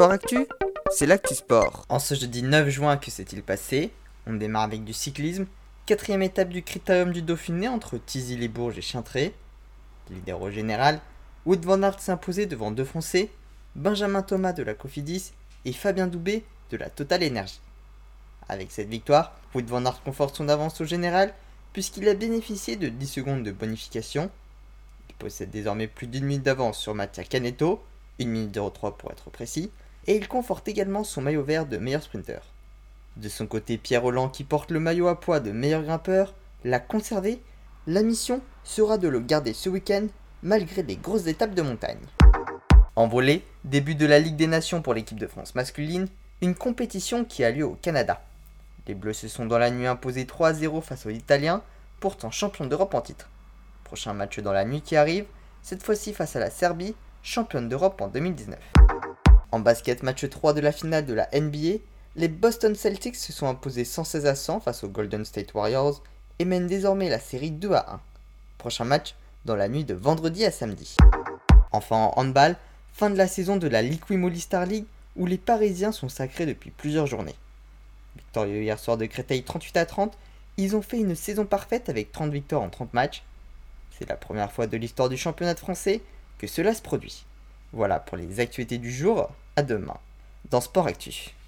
Sport Actu, c'est l'actu sport. En ce jeudi 9 juin, que s'est-il passé? On démarre avec du cyclisme. Quatrième étape du critérium du Dauphiné entre Tizy-les-Bourges et Chintré. Leader au général, Wood van Aert imposé devant deux Français, Benjamin Thomas de la Cofidis et Fabien Doubé de la Total Energy. Avec cette victoire, Wood van Aert conforte son avance au général puisqu'il a bénéficié de 10 secondes de bonification. Il possède désormais plus d'une minute d'avance sur Mattia Caneto, 1 minute 03 pour être précis, et il conforte également son maillot vert de meilleur sprinter. De son côté, Pierre Holland, qui porte le maillot à poids de meilleur grimpeur, l'a conservé. La mission sera de le garder ce week-end malgré les grosses étapes de montagne. En volée, début de la Ligue des Nations pour l'équipe de France masculine, une compétition qui a lieu au Canada. Les Bleus se sont dans la nuit imposés 3 0 face aux Italiens, pourtant champions d'Europe en titre. Prochain match dans la nuit qui arrive, cette fois-ci face à la Serbie, championne d'Europe en 2019. En basket, match 3 de la finale de la NBA, les Boston Celtics se sont imposés 116 à 100 face aux Golden State Warriors et mènent désormais la série 2 à 1. Prochain match dans la nuit de vendredi à samedi. Enfin en handball, fin de la saison de la Liqui Star League où les Parisiens sont sacrés depuis plusieurs journées. Victorieux hier soir de Créteil 38 à 30, ils ont fait une saison parfaite avec 30 victoires en 30 matchs. C'est la première fois de l'histoire du championnat français que cela se produit. Voilà pour les actualités du jour, à demain dans Sport Actu.